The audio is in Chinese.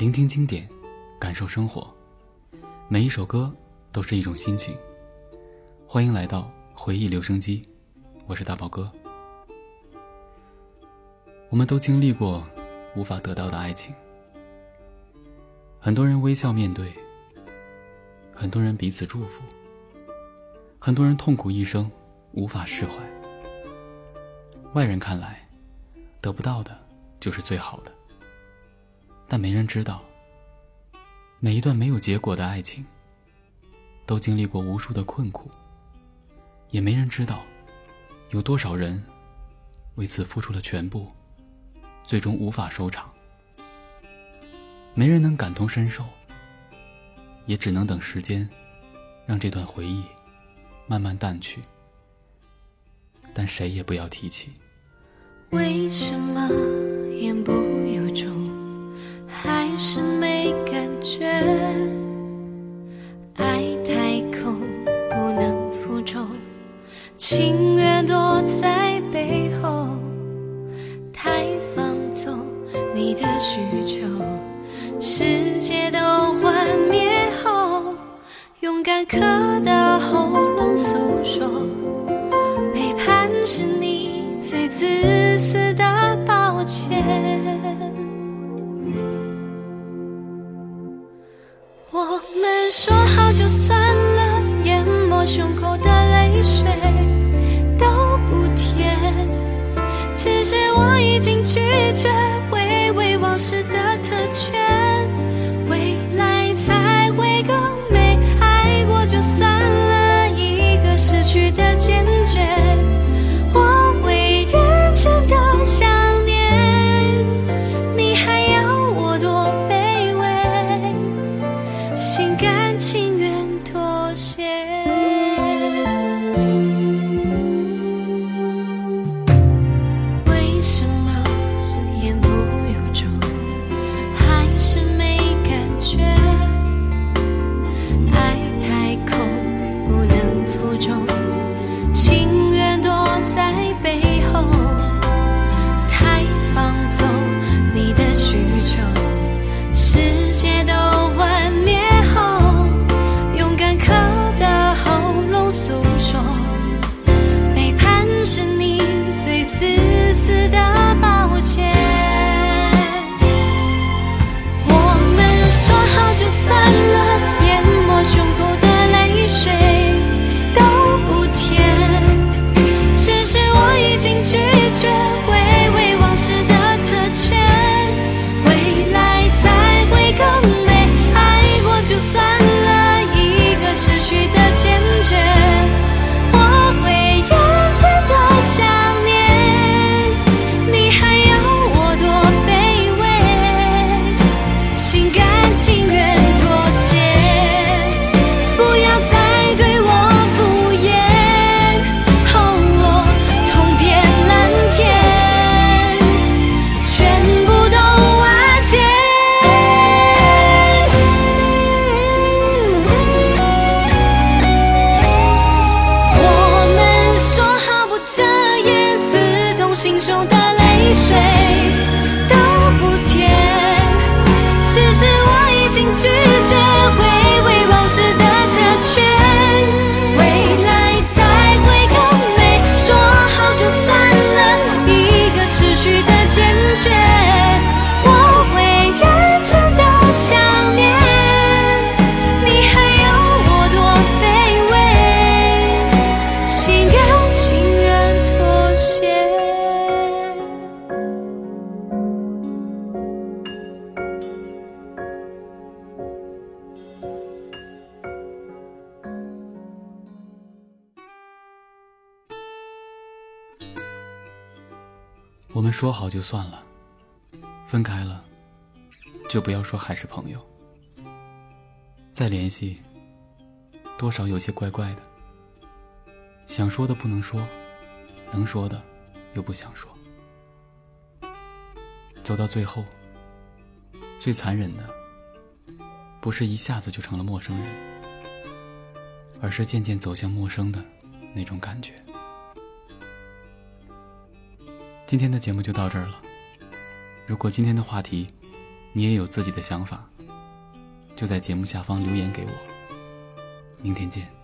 聆听经典，感受生活，每一首歌都是一种心情。欢迎来到回忆留声机，我是大宝哥。我们都经历过无法得到的爱情，很多人微笑面对，很多人彼此祝福，很多人痛苦一生无法释怀。外人看来，得不到的就是最好的。但没人知道，每一段没有结果的爱情，都经历过无数的困苦。也没人知道，有多少人为此付出了全部，最终无法收场。没人能感同身受，也只能等时间，让这段回忆慢慢淡去。但谁也不要提起。为什么言不由？还是没感觉，爱太空不能负重，情愿躲在背后，太放纵你的需求，世界都幻灭后，勇敢刻到喉咙诉说，背叛是你最自私的抱歉。就算心中的泪水。我们说好就算了，分开了就不要说还是朋友。再联系，多少有些怪怪的。想说的不能说，能说的又不想说。走到最后，最残忍的不是一下子就成了陌生人，而是渐渐走向陌生的那种感觉。今天的节目就到这儿了。如果今天的话题你也有自己的想法，就在节目下方留言给我。明天见。